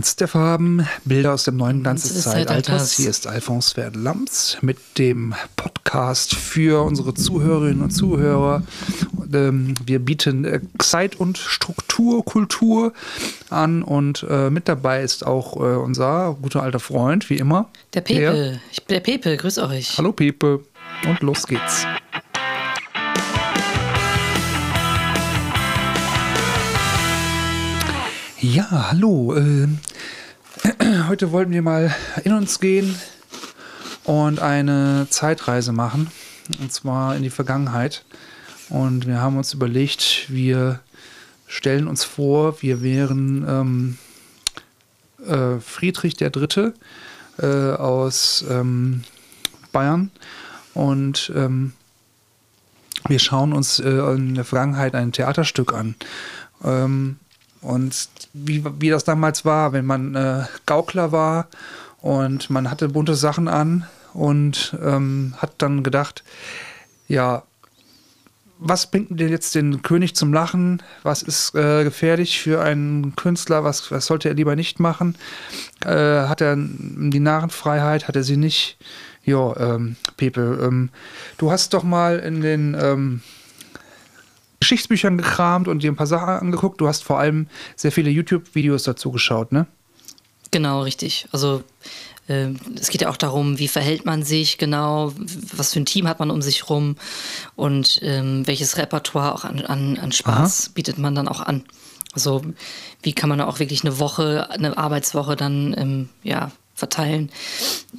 Kunst der Farben, Bilder aus dem neuen Glanz des Zeitalters. Hier ist Alphonse Verlams mit dem Podcast für unsere Zuhörerinnen und Zuhörer. Ähm, wir bieten äh, Zeit und Struktur, Kultur an und äh, mit dabei ist auch äh, unser guter alter Freund, wie immer. Der Pepe. Der, ich bin der Pepe, grüß euch. Hallo Pepe und los geht's. Ja, hallo. Heute wollten wir mal in uns gehen und eine Zeitreise machen. Und zwar in die Vergangenheit. Und wir haben uns überlegt, wir stellen uns vor, wir wären ähm, äh, Friedrich III. Äh, aus ähm, Bayern. Und ähm, wir schauen uns äh, in der Vergangenheit ein Theaterstück an. Ähm, und wie, wie das damals war, wenn man äh, Gaukler war und man hatte bunte Sachen an und ähm, hat dann gedacht, ja, was bringt denn jetzt den König zum Lachen? Was ist äh, gefährlich für einen Künstler? Was, was sollte er lieber nicht machen? Äh, hat er die Narrenfreiheit? Hat er sie nicht? Ja, ähm, Pepe, ähm, du hast doch mal in den ähm, Geschichtsbüchern gekramt und dir ein paar Sachen angeguckt. Du hast vor allem sehr viele YouTube-Videos dazu geschaut, ne? Genau, richtig. Also äh, es geht ja auch darum, wie verhält man sich genau, was für ein Team hat man um sich rum und ähm, welches Repertoire auch an, an, an Spaß Aha. bietet man dann auch an. Also wie kann man auch wirklich eine Woche, eine Arbeitswoche dann ähm, ja, verteilen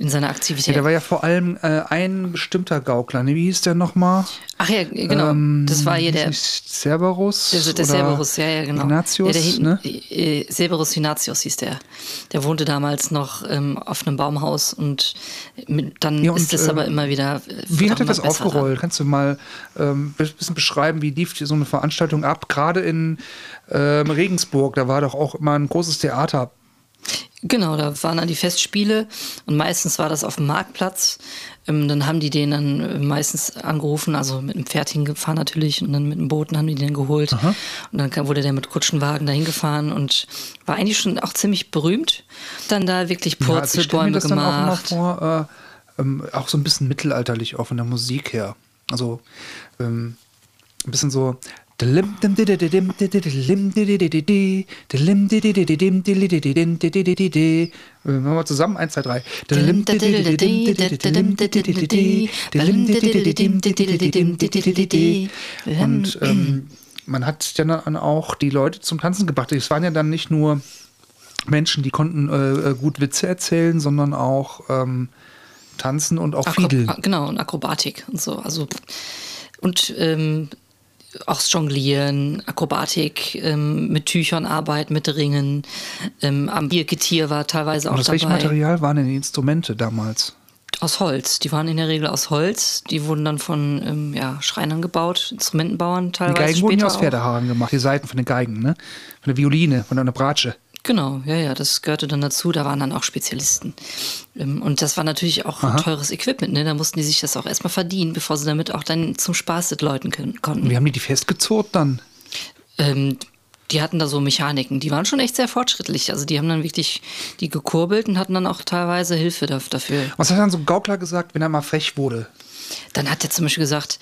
in seiner Aktivität. Ja, da war ja vor allem äh, ein bestimmter Gaukler. Ne? Wie hieß der nochmal? Ach ja, genau. Ähm, das war hier der. Cerberus? Der, der Cerberus, ja, ja, genau. Ignatius, ja, der ne? Äh, Cerberus Ignatius hieß der. Der wohnte damals noch ähm, auf einem Baumhaus und mit, dann ja, und, ist es äh, aber immer wieder. Wie hat er das aufgerollt? Kannst du mal ähm, ein bisschen beschreiben, wie lief so eine Veranstaltung ab? Gerade in ähm, Regensburg, da war doch auch immer ein großes Theater Genau, da waren dann die Festspiele und meistens war das auf dem Marktplatz. Ähm, dann haben die den dann äh, meistens angerufen, also mit dem Pferd hingefahren natürlich und dann mit dem Boot haben die den geholt. Aha. Und dann wurde der mit Kutschenwagen dahin gefahren und war eigentlich schon auch ziemlich berühmt. Dann da wirklich Purzelbäume ja, also gemacht. Dann auch, vor, äh, ähm, auch so ein bisschen mittelalterlich auch von der Musik her. Also ähm, ein bisschen so Machen wir zusammen. Eins, zwei, drei. Und ähm, man hat dann auch die Leute zum Tanzen gebracht. Es waren ja dann nicht nur Menschen, die konnten äh, gut Witze erzählen, sondern auch ähm, tanzen und auch Akro Fiedeln. Genau, und Akrobatik und so. Also und ähm, auch Jonglieren, Akrobatik, ähm, mit Tüchern arbeiten, mit Ringen. Ähm, am Birketier war teilweise auch Und aus dabei. Welches Material waren denn die Instrumente damals? Aus Holz. Die waren in der Regel aus Holz. Die wurden dann von ähm, ja, Schreinern gebaut, Instrumentenbauern teilweise. Die Geigen wurden ja aus Pferdehaaren gemacht, die Seiten von den Geigen, ne? Von der Violine, von einer Bratsche. Genau, ja, ja, das gehörte dann dazu. Da waren dann auch Spezialisten. Ähm, und das war natürlich auch Aha. teures Equipment. Ne? Da mussten die sich das auch erstmal verdienen, bevor sie damit auch dann zum Spaß mit Leuten können, konnten. Wie haben die die festgezurrt dann? Ähm, die hatten da so Mechaniken, die waren schon echt sehr fortschrittlich. Also die haben dann wirklich die gekurbelt und hatten dann auch teilweise Hilfe dafür. Was hat dann so ein Gaukler gesagt, wenn er mal frech wurde? Dann hat er zum Beispiel gesagt,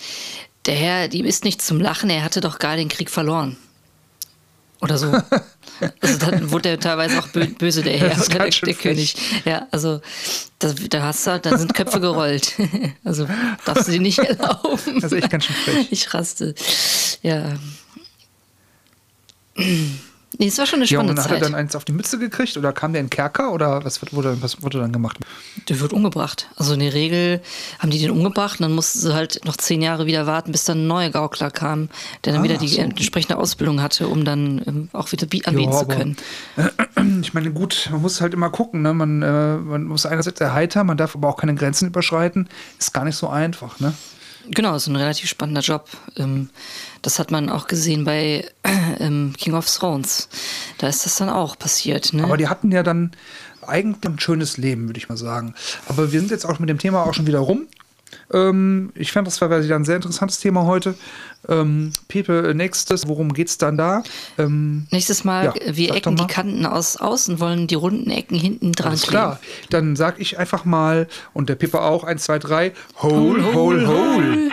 der Herr, die ist nicht zum Lachen, er hatte doch gar den Krieg verloren. Oder so. Also dann wurde er teilweise auch böse, der Herr oder der, der König. Ja, also da, da hast du, da sind Köpfe gerollt. Also darfst du dir nicht erlauben. Also ich kann schon frech. Ich raste. Ja. Nee, es war schon eine spannende ja, und Zeit. Hat er dann eins auf die Mütze gekriegt oder kam der in den Kerker oder was wurde, was wurde dann gemacht? Der wird umgebracht. Also in der Regel haben die den umgebracht und dann mussten sie halt noch zehn Jahre wieder warten, bis dann ein neuer Gaukler kam, der dann ah, wieder die so. entsprechende Ausbildung hatte, um dann ähm, auch wieder anbieten ja, zu können. ich meine, gut, man muss halt immer gucken. Ne? Man, äh, man muss einerseits erheitern, man darf aber auch keine Grenzen überschreiten. Ist gar nicht so einfach. Ne? Genau, ist ein relativ spannender Job. Ähm, das hat man auch gesehen bei ähm, King of Thrones. Da ist das dann auch passiert. Ne? Aber die hatten ja dann eigentlich ein schönes Leben, würde ich mal sagen. Aber wir sind jetzt auch mit dem Thema auch schon wieder rum. Ähm, ich fand, das war wieder ein sehr interessantes Thema heute. Ähm, Pepe, nächstes, worum geht's dann da? Ähm, Nächstes Mal, ja, wir ecken mal. die Kanten aus außen, wollen die runden Ecken hinten dran Alles klar. Dann sag ich einfach mal und der Pepe auch, eins, zwei, drei, hole, hole, hole.